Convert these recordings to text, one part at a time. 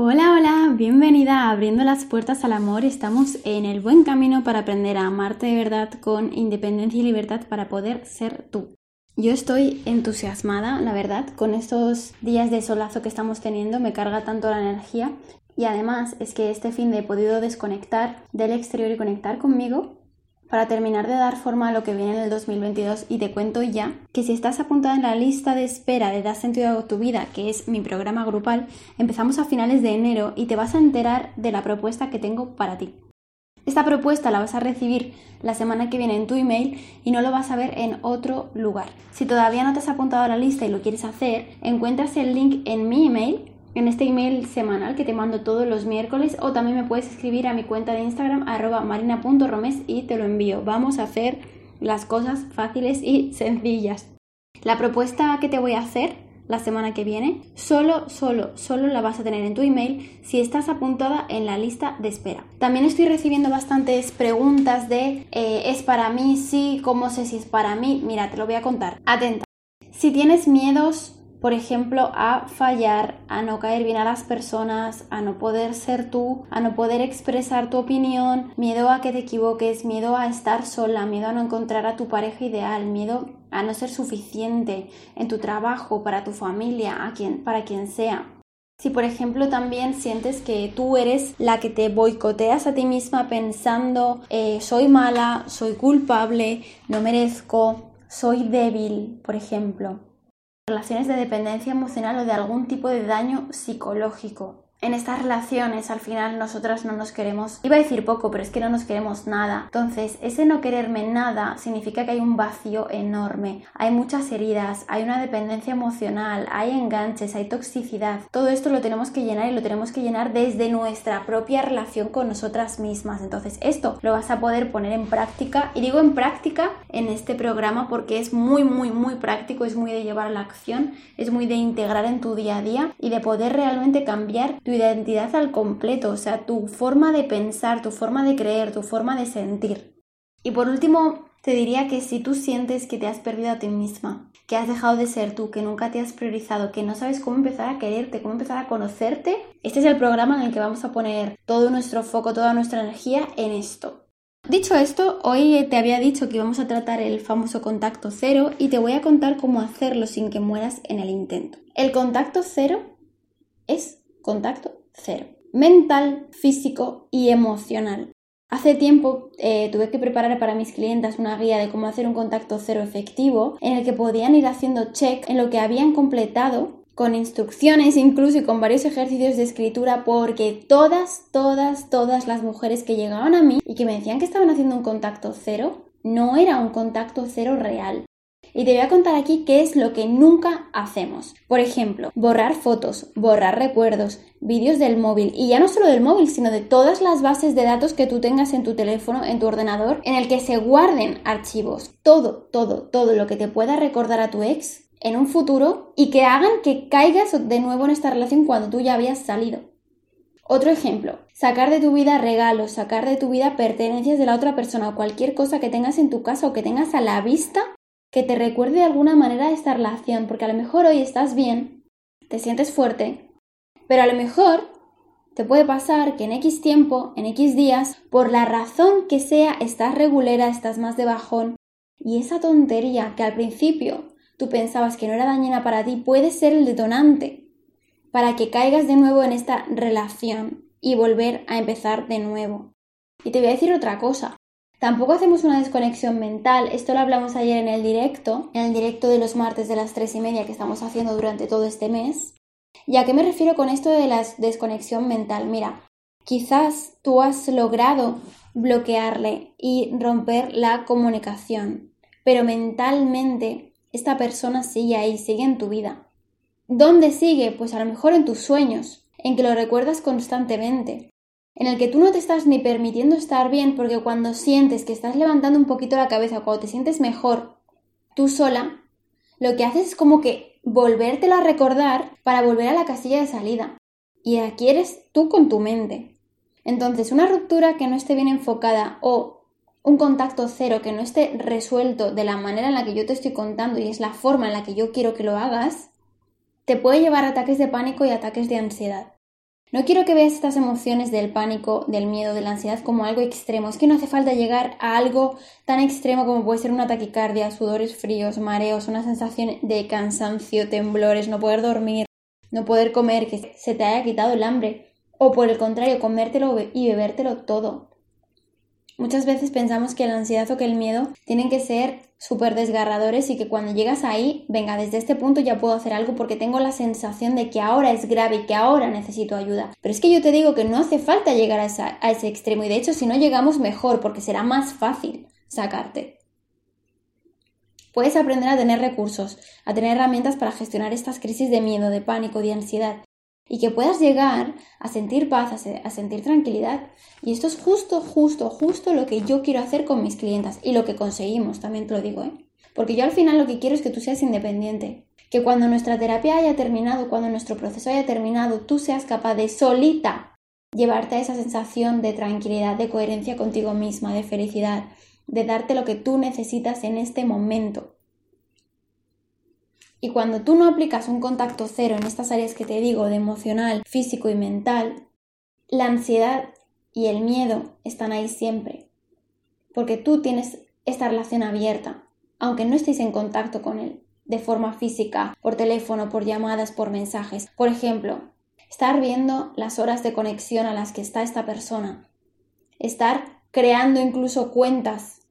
Hola, hola, bienvenida a Abriendo las Puertas al Amor. Estamos en el buen camino para aprender a amarte de verdad con independencia y libertad para poder ser tú. Yo estoy entusiasmada, la verdad, con estos días de solazo que estamos teniendo, me carga tanto la energía y además es que este fin de he podido desconectar del exterior y conectar conmigo para terminar de dar forma a lo que viene en el 2022 y te cuento ya que si estás apuntada en la lista de espera de Dar sentido a tu vida, que es mi programa grupal, empezamos a finales de enero y te vas a enterar de la propuesta que tengo para ti. Esta propuesta la vas a recibir la semana que viene en tu email y no lo vas a ver en otro lugar. Si todavía no te has apuntado a la lista y lo quieres hacer, encuentras el link en mi email en este email semanal que te mando todos los miércoles o también me puedes escribir a mi cuenta de Instagram arroba marina.romes y te lo envío. Vamos a hacer las cosas fáciles y sencillas. La propuesta que te voy a hacer la semana que viene, solo, solo, solo la vas a tener en tu email si estás apuntada en la lista de espera. También estoy recibiendo bastantes preguntas de eh, ¿es para mí? Sí, ¿cómo sé si es para mí? Mira, te lo voy a contar. Atenta. Si tienes miedos por ejemplo, a fallar, a no caer bien a las personas, a no poder ser tú, a no poder expresar tu opinión, miedo a que te equivoques, miedo a estar sola, miedo a no encontrar a tu pareja ideal, miedo a no ser suficiente en tu trabajo, para tu familia, a quien, para quien sea. Si por ejemplo también sientes que tú eres la que te boicoteas a ti misma pensando eh, soy mala, soy culpable, no merezco, soy débil, por ejemplo relaciones de dependencia emocional o de algún tipo de daño psicológico en estas relaciones al final nosotras no nos queremos, iba a decir poco, pero es que no nos queremos nada. Entonces, ese no quererme nada significa que hay un vacío enorme, hay muchas heridas, hay una dependencia emocional, hay enganches, hay toxicidad. Todo esto lo tenemos que llenar y lo tenemos que llenar desde nuestra propia relación con nosotras mismas. Entonces, esto lo vas a poder poner en práctica y digo en práctica en este programa porque es muy, muy, muy práctico, es muy de llevar a la acción, es muy de integrar en tu día a día y de poder realmente cambiar tu identidad al completo, o sea, tu forma de pensar, tu forma de creer, tu forma de sentir. Y por último, te diría que si tú sientes que te has perdido a ti misma, que has dejado de ser tú, que nunca te has priorizado, que no sabes cómo empezar a quererte, cómo empezar a conocerte, este es el programa en el que vamos a poner todo nuestro foco, toda nuestra energía en esto. Dicho esto, hoy te había dicho que íbamos a tratar el famoso contacto cero y te voy a contar cómo hacerlo sin que mueras en el intento. El contacto cero es contacto cero. Mental, físico y emocional. Hace tiempo eh, tuve que preparar para mis clientes una guía de cómo hacer un contacto cero efectivo en el que podían ir haciendo check en lo que habían completado con instrucciones incluso y con varios ejercicios de escritura porque todas, todas, todas las mujeres que llegaban a mí y que me decían que estaban haciendo un contacto cero, no era un contacto cero real. Y te voy a contar aquí qué es lo que nunca hacemos. Por ejemplo, borrar fotos, borrar recuerdos, vídeos del móvil. Y ya no solo del móvil, sino de todas las bases de datos que tú tengas en tu teléfono, en tu ordenador, en el que se guarden archivos. Todo, todo, todo lo que te pueda recordar a tu ex en un futuro y que hagan que caigas de nuevo en esta relación cuando tú ya habías salido. Otro ejemplo, sacar de tu vida regalos, sacar de tu vida pertenencias de la otra persona o cualquier cosa que tengas en tu casa o que tengas a la vista que te recuerde de alguna manera esta relación, porque a lo mejor hoy estás bien, te sientes fuerte, pero a lo mejor te puede pasar que en X tiempo, en X días, por la razón que sea, estás regulera, estás más de bajón, y esa tontería que al principio tú pensabas que no era dañina para ti puede ser el detonante para que caigas de nuevo en esta relación y volver a empezar de nuevo. Y te voy a decir otra cosa. Tampoco hacemos una desconexión mental, esto lo hablamos ayer en el directo, en el directo de los martes de las tres y media que estamos haciendo durante todo este mes. ¿Y a qué me refiero con esto de la desconexión mental? Mira, quizás tú has logrado bloquearle y romper la comunicación, pero mentalmente esta persona sigue ahí, sigue en tu vida. ¿Dónde sigue? Pues a lo mejor en tus sueños, en que lo recuerdas constantemente, en el que tú no te estás ni permitiendo estar bien porque cuando sientes que estás levantando un poquito la cabeza, cuando te sientes mejor tú sola, lo que haces es como que volvértelo a recordar para volver a la casilla de salida. Y aquí eres tú con tu mente. Entonces, una ruptura que no esté bien enfocada o un contacto cero que no esté resuelto de la manera en la que yo te estoy contando y es la forma en la que yo quiero que lo hagas, te puede llevar a ataques de pánico y ataques de ansiedad. No quiero que veas estas emociones del pánico, del miedo, de la ansiedad como algo extremo. Es que no hace falta llegar a algo tan extremo como puede ser una taquicardia, sudores fríos, mareos, una sensación de cansancio, temblores, no poder dormir, no poder comer, que se te haya quitado el hambre. O por el contrario, comértelo y bebértelo todo. Muchas veces pensamos que la ansiedad o que el miedo tienen que ser súper desgarradores y que cuando llegas ahí, venga, desde este punto ya puedo hacer algo porque tengo la sensación de que ahora es grave y que ahora necesito ayuda. Pero es que yo te digo que no hace falta llegar a, a ese extremo y de hecho si no llegamos mejor porque será más fácil sacarte. Puedes aprender a tener recursos, a tener herramientas para gestionar estas crisis de miedo, de pánico, de ansiedad y que puedas llegar a sentir paz, a, sentir tranquilidad. Y esto es justo, justo, justo lo que yo quiero hacer con mis clientas y lo que conseguimos, también te lo digo, ¿eh? Porque yo al final lo que quiero es que tú seas independiente. Que cuando nuestra terapia haya terminado, cuando nuestro proceso haya terminado, tú seas capaz de solita llevarte a esa sensación de tranquilidad, de coherencia contigo misma, de felicidad, de darte lo que tú necesitas en este momento. Y cuando tú no aplicas un contacto cero en estas áreas que te digo, de emocional, físico y mental, la ansiedad y el miedo están ahí siempre. Porque tú tienes esta relación abierta, aunque no estéis en contacto con él, de forma física, por teléfono, por llamadas, por mensajes. Por ejemplo, estar viendo las horas de conexión a las que está esta persona. Estar creando incluso cuentas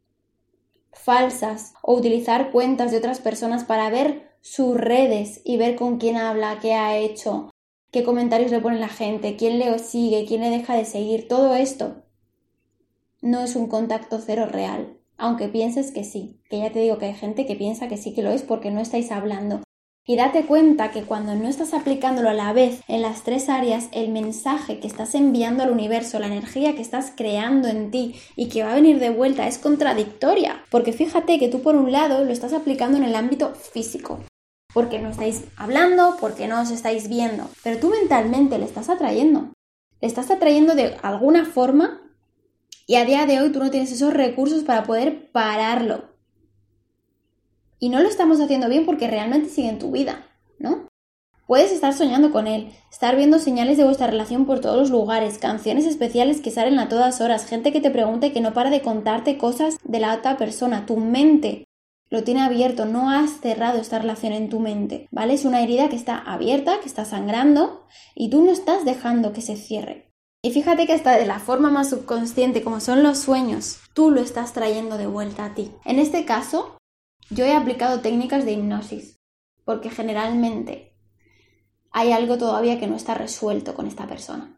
falsas o utilizar cuentas de otras personas para ver sus redes y ver con quién habla, qué ha hecho, qué comentarios le pone la gente, quién le sigue, quién le deja de seguir, todo esto no es un contacto cero real, aunque pienses que sí, que ya te digo que hay gente que piensa que sí que lo es porque no estáis hablando. Y date cuenta que cuando no estás aplicándolo a la vez en las tres áreas, el mensaje que estás enviando al universo, la energía que estás creando en ti y que va a venir de vuelta es contradictoria. Porque fíjate que tú por un lado lo estás aplicando en el ámbito físico, porque no estáis hablando, porque no os estáis viendo, pero tú mentalmente le estás atrayendo. Le estás atrayendo de alguna forma y a día de hoy tú no tienes esos recursos para poder pararlo. Y no lo estamos haciendo bien porque realmente sigue en tu vida, ¿no? Puedes estar soñando con él, estar viendo señales de vuestra relación por todos los lugares, canciones especiales que salen a todas horas, gente que te pregunta y que no para de contarte cosas de la otra persona. Tu mente lo tiene abierto, no has cerrado esta relación en tu mente, ¿vale? Es una herida que está abierta, que está sangrando y tú no estás dejando que se cierre. Y fíjate que hasta de la forma más subconsciente, como son los sueños, tú lo estás trayendo de vuelta a ti. En este caso, yo he aplicado técnicas de hipnosis, porque generalmente hay algo todavía que no está resuelto con esta persona.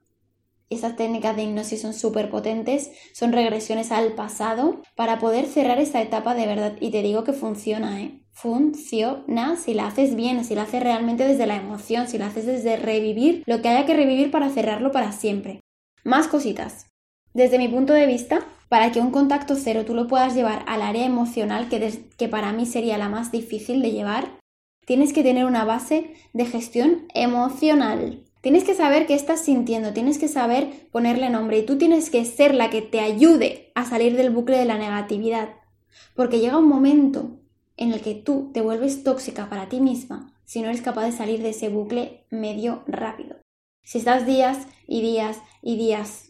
Estas técnicas de hipnosis son súper potentes, son regresiones al pasado para poder cerrar esta etapa de verdad. Y te digo que funciona, ¿eh? Funciona si la haces bien, si la haces realmente desde la emoción, si la haces desde revivir lo que haya que revivir para cerrarlo para siempre. Más cositas. Desde mi punto de vista, para que un contacto cero tú lo puedas llevar al área emocional, que, para mí sería la más difícil de llevar, tienes que tener una base de gestión emocional. Tienes que saber qué estás sintiendo, tienes que saber ponerle nombre y tú tienes que ser la que te ayude a salir del bucle de la negatividad. Porque llega un momento en el que tú te vuelves tóxica para ti misma si no eres capaz de salir de ese bucle medio rápido. Si estás días y días y días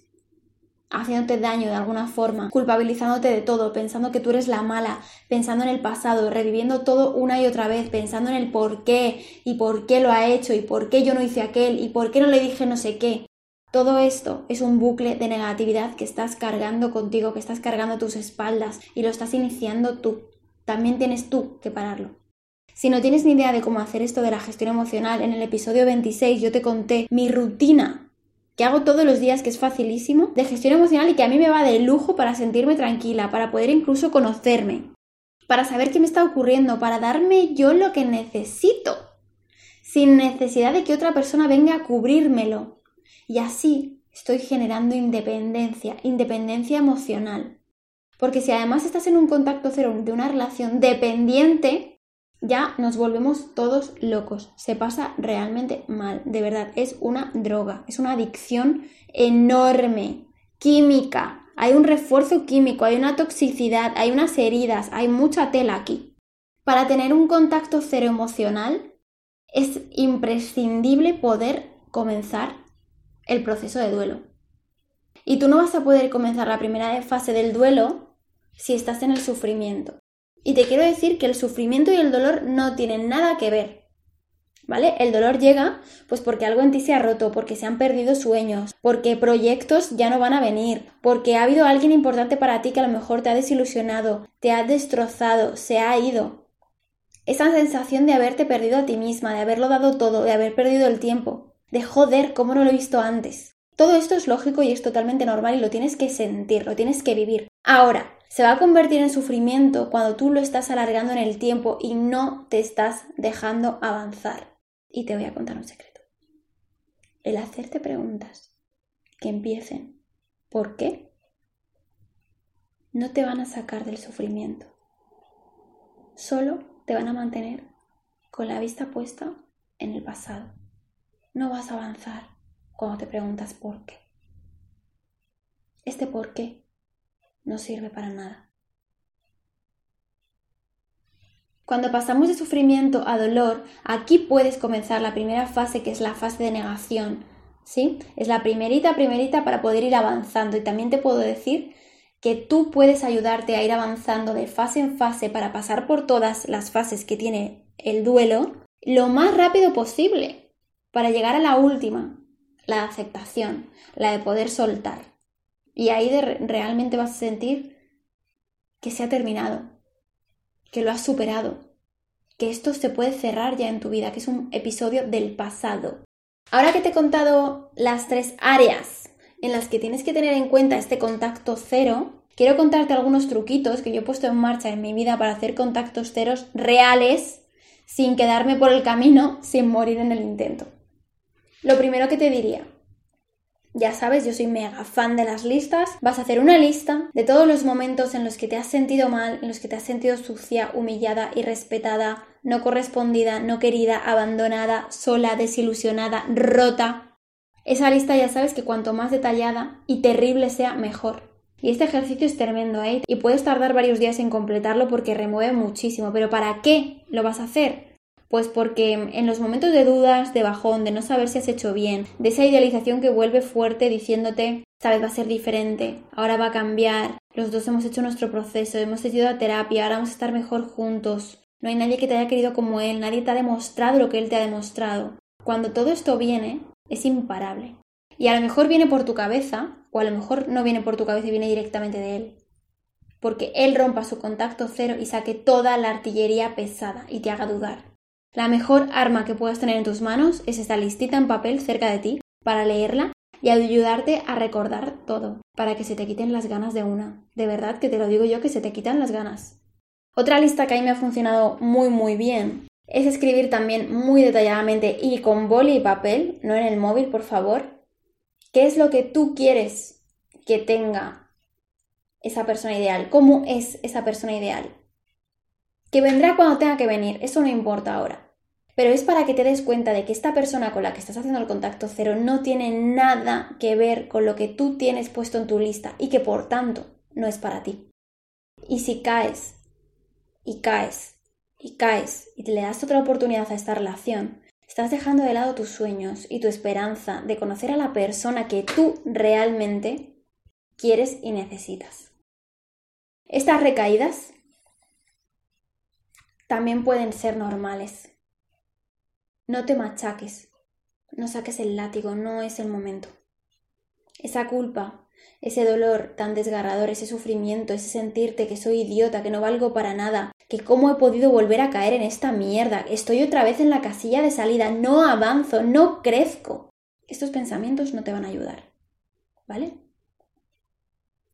haciéndote daño de alguna forma, culpabilizándote de todo, pensando que tú eres la mala, pensando en el pasado, reviviendo todo una y otra vez, pensando en el por qué y por qué lo ha hecho y por qué yo no hice aquel y por qué no le dije no sé qué. Todo esto es un bucle de negatividad que estás cargando contigo, que estás cargando tus espaldas y lo estás iniciando tú. También tienes tú que pararlo. Si no tienes ni idea de cómo hacer esto de la gestión emocional, en el episodio 26 yo te conté mi rutina que hago todos los días, que es facilísimo, de gestión emocional y que a mí me va de lujo para sentirme tranquila, para poder incluso conocerme, para saber qué me está ocurriendo, para darme yo lo que necesito, sin necesidad de que otra persona venga a cubrírmelo. Y así estoy generando independencia, independencia emocional. Porque si además estás en un contacto cero de una relación dependiente, ya nos volvemos todos locos. Se pasa realmente mal, de verdad. Es una droga, es una adicción enorme, química. Hay un refuerzo químico, hay una toxicidad, hay unas heridas, hay mucha tela aquí. Para tener un contacto cero emocional es imprescindible poder comenzar el proceso de duelo. Y tú no vas a poder comenzar la primera fase del duelo si estás en el sufrimiento. Y te quiero decir que el sufrimiento y el dolor no tienen nada que ver. ¿Vale? El dolor llega pues porque algo en ti se ha roto, porque se han perdido sueños, porque proyectos ya no van a venir, porque ha habido alguien importante para ti que a lo mejor te ha desilusionado, te ha destrozado, se ha ido. Esa sensación de haberte perdido a ti misma, de haberlo dado todo, de haber perdido el tiempo, de joder, cómo no lo he visto antes. Todo esto es lógico y es totalmente normal y lo tienes que sentir, lo tienes que vivir. Ahora, se va a convertir en sufrimiento cuando tú lo estás alargando en el tiempo y no te estás dejando avanzar. Y te voy a contar un secreto. El hacerte preguntas que empiecen ¿por qué? no te van a sacar del sufrimiento. Solo te van a mantener con la vista puesta en el pasado. No vas a avanzar cuando te preguntas por qué. Este por qué no sirve para nada. Cuando pasamos de sufrimiento a dolor, aquí puedes comenzar la primera fase que es la fase de negación. ¿Sí? Es la primerita, primerita para poder ir avanzando. Y también te puedo decir que tú puedes ayudarte a ir avanzando de fase en fase para pasar por todas las fases que tiene el duelo lo más rápido posible para llegar a la última, la aceptación, la de poder soltar. Y ahí realmente vas a sentir que se ha terminado, que lo has superado, que esto se puede cerrar ya en tu vida, que es un episodio del pasado. Ahora que te he contado las tres áreas en las que tienes que tener en cuenta este contacto cero, quiero contarte algunos truquitos que yo he puesto en marcha en mi vida para hacer contactos ceros reales sin quedarme por el camino, sin morir en el intento. Lo primero que te diría, ya sabes, yo soy mega fan de las listas. Vas a hacer una lista de todos los momentos en los que te has sentido mal, en los que te has sentido sucia, humillada, irrespetada, no correspondida, no querida, abandonada, sola, desilusionada, rota. Esa lista ya sabes que cuanto más detallada y terrible sea, mejor. Y este ejercicio es tremendo, ¿eh? Y puedes tardar varios días en completarlo porque remueve muchísimo. Pero ¿para qué lo vas a hacer? Pues porque en los momentos de dudas, de bajón, de no saber si has hecho bien, de esa idealización que vuelve fuerte diciéndote, esta vez va a ser diferente, ahora va a cambiar, los dos hemos hecho nuestro proceso, hemos ido a terapia, ahora vamos a estar mejor juntos, no hay nadie que te haya querido como él, nadie te ha demostrado lo que él te ha demostrado. Cuando todo esto viene, es imparable. Y a lo mejor viene por tu cabeza, o a lo mejor no viene por tu cabeza y viene directamente de él. Porque él rompa su contacto cero y saque toda la artillería pesada y te haga dudar. La mejor arma que puedas tener en tus manos es esta listita en papel cerca de ti para leerla y ayudarte a recordar todo, para que se te quiten las ganas de una. De verdad que te lo digo yo que se te quitan las ganas. Otra lista que a mí me ha funcionado muy muy bien es escribir también muy detalladamente y con boli y papel, no en el móvil, por favor, qué es lo que tú quieres que tenga esa persona ideal, cómo es esa persona ideal. Que vendrá cuando tenga que venir, eso no importa ahora. Pero es para que te des cuenta de que esta persona con la que estás haciendo el contacto cero no tiene nada que ver con lo que tú tienes puesto en tu lista y que por tanto no es para ti. Y si caes y caes y caes y te le das otra oportunidad a esta relación, estás dejando de lado tus sueños y tu esperanza de conocer a la persona que tú realmente quieres y necesitas. Estas recaídas también pueden ser normales. No te machaques, no saques el látigo, no es el momento. Esa culpa, ese dolor tan desgarrador, ese sufrimiento, ese sentirte que soy idiota, que no valgo para nada, que cómo he podido volver a caer en esta mierda, estoy otra vez en la casilla de salida, no avanzo, no crezco. Estos pensamientos no te van a ayudar. ¿Vale?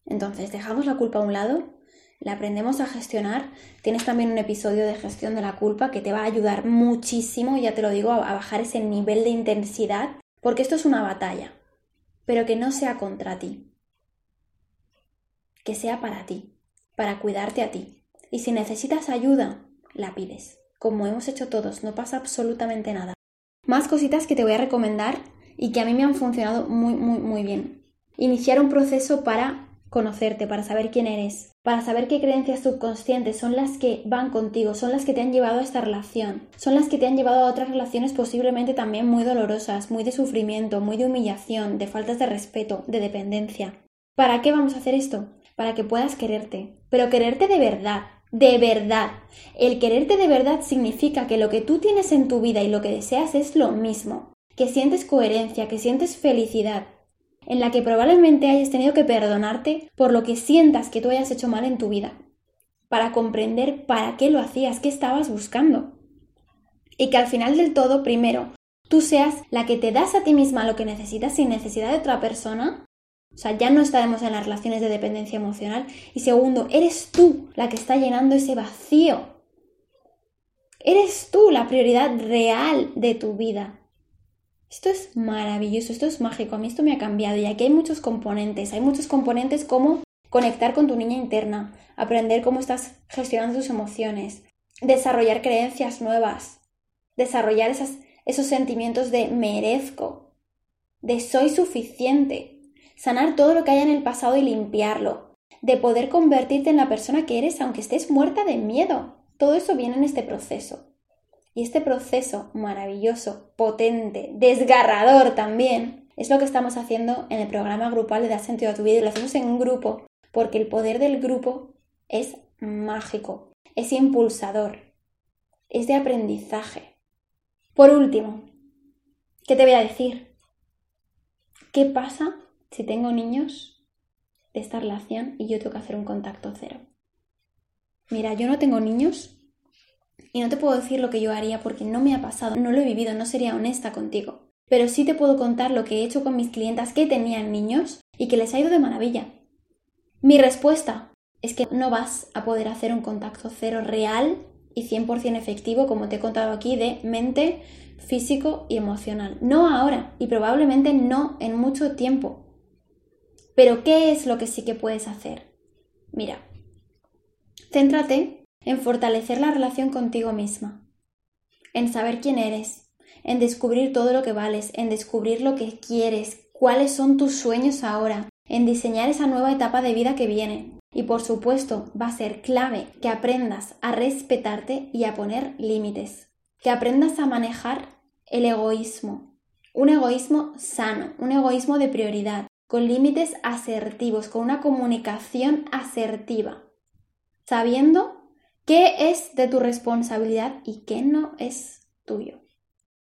Entonces, dejamos la culpa a un lado la aprendemos a gestionar. Tienes también un episodio de gestión de la culpa que te va a ayudar muchísimo, ya te lo digo, a bajar ese nivel de intensidad, porque esto es una batalla, pero que no sea contra ti, que sea para ti, para cuidarte a ti. Y si necesitas ayuda, la pides, como hemos hecho todos, no pasa absolutamente nada. Más cositas que te voy a recomendar y que a mí me han funcionado muy, muy, muy bien. Iniciar un proceso para conocerte, para saber quién eres, para saber qué creencias subconscientes son las que van contigo, son las que te han llevado a esta relación, son las que te han llevado a otras relaciones posiblemente también muy dolorosas, muy de sufrimiento, muy de humillación, de faltas de respeto, de dependencia. ¿Para qué vamos a hacer esto? Para que puedas quererte, pero quererte de verdad, de verdad. El quererte de verdad significa que lo que tú tienes en tu vida y lo que deseas es lo mismo, que sientes coherencia, que sientes felicidad, en la que probablemente hayas tenido que perdonarte por lo que sientas que tú hayas hecho mal en tu vida, para comprender para qué lo hacías, qué estabas buscando. Y que al final del todo, primero, tú seas la que te das a ti misma lo que necesitas sin necesidad de otra persona. O sea, ya no estaremos en las relaciones de dependencia emocional. Y segundo, eres tú la que está llenando ese vacío. Eres tú la prioridad real de tu vida. Esto es maravilloso, esto es mágico, a mí esto me ha cambiado y aquí hay muchos componentes, hay muchos componentes como conectar con tu niña interna, aprender cómo estás gestionando tus emociones, desarrollar creencias nuevas, desarrollar esos sentimientos de merezco, de soy suficiente, sanar todo lo que haya en el pasado y limpiarlo, de poder convertirte en la persona que eres aunque estés muerta de miedo. Todo eso viene en este proceso. Y este proceso maravilloso, potente, desgarrador también, es lo que estamos haciendo en el programa grupal de Dar Sentido a tu vida y lo hacemos en grupo, porque el poder del grupo es mágico, es impulsador, es de aprendizaje. Por último, ¿qué te voy a decir? ¿Qué pasa si tengo niños de esta relación y yo tengo que hacer un contacto cero? Mira, yo no tengo niños y no te puedo decir lo que yo haría porque no me ha pasado, no lo he vivido, no sería honesta contigo. Pero sí te puedo contar lo que he hecho con mis clientas que tenían niños y que les ha ido de maravilla. Mi respuesta es que no vas a poder hacer un contacto cero real y 100% efectivo, como te he contado aquí, de mente, físico y emocional. No ahora y probablemente no en mucho tiempo. Pero ¿qué es lo que sí que puedes hacer? Mira, céntrate en fortalecer la relación contigo misma, en saber quién eres, en descubrir todo lo que vales, en descubrir lo que quieres, cuáles son tus sueños ahora, en diseñar esa nueva etapa de vida que viene. Y por supuesto, va a ser clave que aprendas a respetarte y a poner límites, que aprendas a manejar el egoísmo, un egoísmo sano, un egoísmo de prioridad, con límites asertivos, con una comunicación asertiva, sabiendo qué es de tu responsabilidad y qué no es tuyo.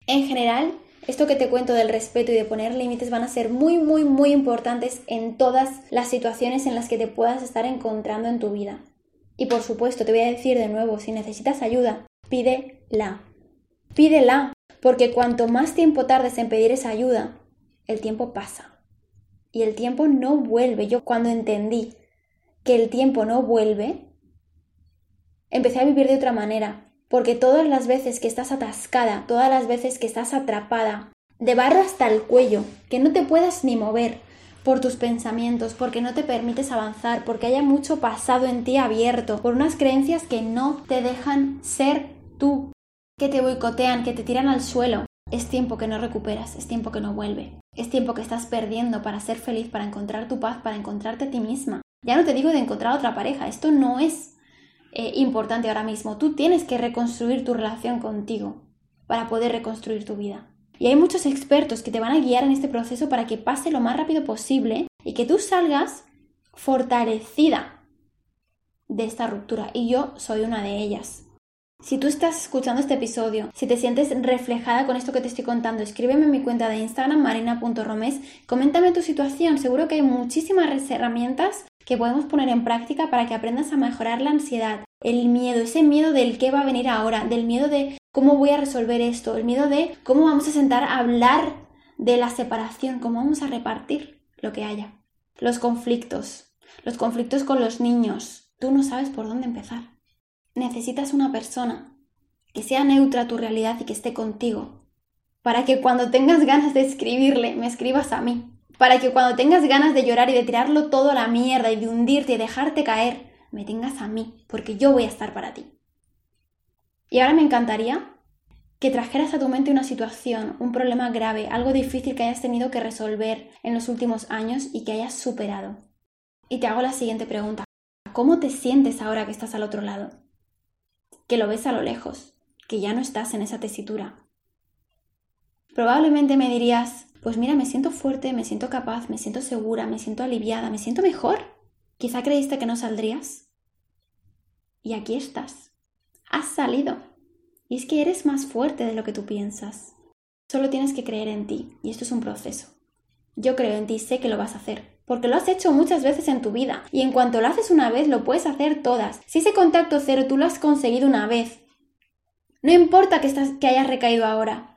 En general, esto que te cuento del respeto y de poner límites van a ser muy, muy, muy importantes en todas las situaciones en las que te puedas estar encontrando en tu vida. Y por supuesto, te voy a decir de nuevo, si necesitas ayuda, pídela. Pídela, porque cuanto más tiempo tardes en pedir esa ayuda, el tiempo pasa. Y el tiempo no vuelve. Yo cuando entendí que el tiempo no vuelve, empecé a vivir de otra manera, porque todas las veces que estás atascada, todas las veces que estás atrapada, de barro hasta el cuello, que no te puedas ni mover por tus pensamientos, porque no te permites avanzar, porque haya mucho pasado en ti abierto, por unas creencias que no te dejan ser tú, que te boicotean, que te tiran al suelo. Es tiempo que no recuperas, es tiempo que no vuelve, es tiempo que estás perdiendo para ser feliz, para encontrar tu paz, para encontrarte a ti misma. Ya no te digo de encontrar otra pareja, esto no es eh, importante ahora mismo. Tú tienes que reconstruir tu relación contigo para poder reconstruir tu vida. Y hay muchos expertos que te van a guiar en este proceso para que pase lo más rápido posible y que tú salgas fortalecida de esta ruptura. Y yo soy una de ellas. Si tú estás escuchando este episodio, si te sientes reflejada con esto que te estoy contando, escríbeme en mi cuenta de Instagram, marina.romes, coméntame tu situación, seguro que hay muchísimas herramientas que podemos poner en práctica para que aprendas a mejorar la ansiedad, el miedo, ese miedo del qué va a venir ahora, del miedo de cómo voy a resolver esto, el miedo de cómo vamos a sentar a hablar de la separación, cómo vamos a repartir lo que haya. Los conflictos, los conflictos con los niños, tú no sabes por dónde empezar. Necesitas una persona que sea neutra a tu realidad y que esté contigo, para que cuando tengas ganas de escribirle, me escribas a mí, para que cuando tengas ganas de llorar y de tirarlo todo a la mierda y de hundirte y dejarte caer, me tengas a mí, porque yo voy a estar para ti. Y ahora me encantaría que trajeras a tu mente una situación, un problema grave, algo difícil que hayas tenido que resolver en los últimos años y que hayas superado. Y te hago la siguiente pregunta. ¿Cómo te sientes ahora que estás al otro lado? Que lo ves a lo lejos, que ya no estás en esa tesitura. Probablemente me dirías, pues mira, me siento fuerte, me siento capaz, me siento segura, me siento aliviada, me siento mejor. Quizá creíste que no saldrías. Y aquí estás. Has salido. Y es que eres más fuerte de lo que tú piensas. Solo tienes que creer en ti, y esto es un proceso. Yo creo en ti, sé que lo vas a hacer, porque lo has hecho muchas veces en tu vida, y en cuanto lo haces una vez, lo puedes hacer todas. Si ese contacto cero tú lo has conseguido una vez, no importa que, que hayas recaído ahora,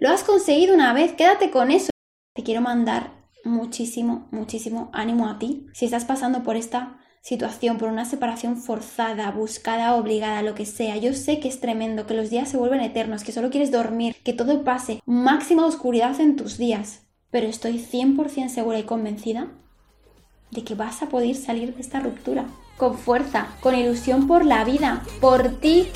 lo has conseguido una vez, quédate con eso. Te quiero mandar muchísimo, muchísimo ánimo a ti. Si estás pasando por esta situación, por una separación forzada, buscada, obligada, lo que sea. Yo sé que es tremendo, que los días se vuelven eternos, que solo quieres dormir, que todo pase, máxima oscuridad en tus días. Pero estoy 100% segura y convencida de que vas a poder salir de esta ruptura. Con fuerza, con ilusión por la vida, por ti.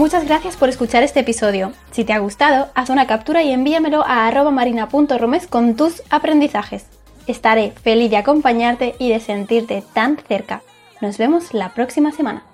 Muchas gracias por escuchar este episodio. Si te ha gustado, haz una captura y envíamelo a arroba marina.romes con tus aprendizajes. Estaré feliz de acompañarte y de sentirte tan cerca. Nos vemos la próxima semana.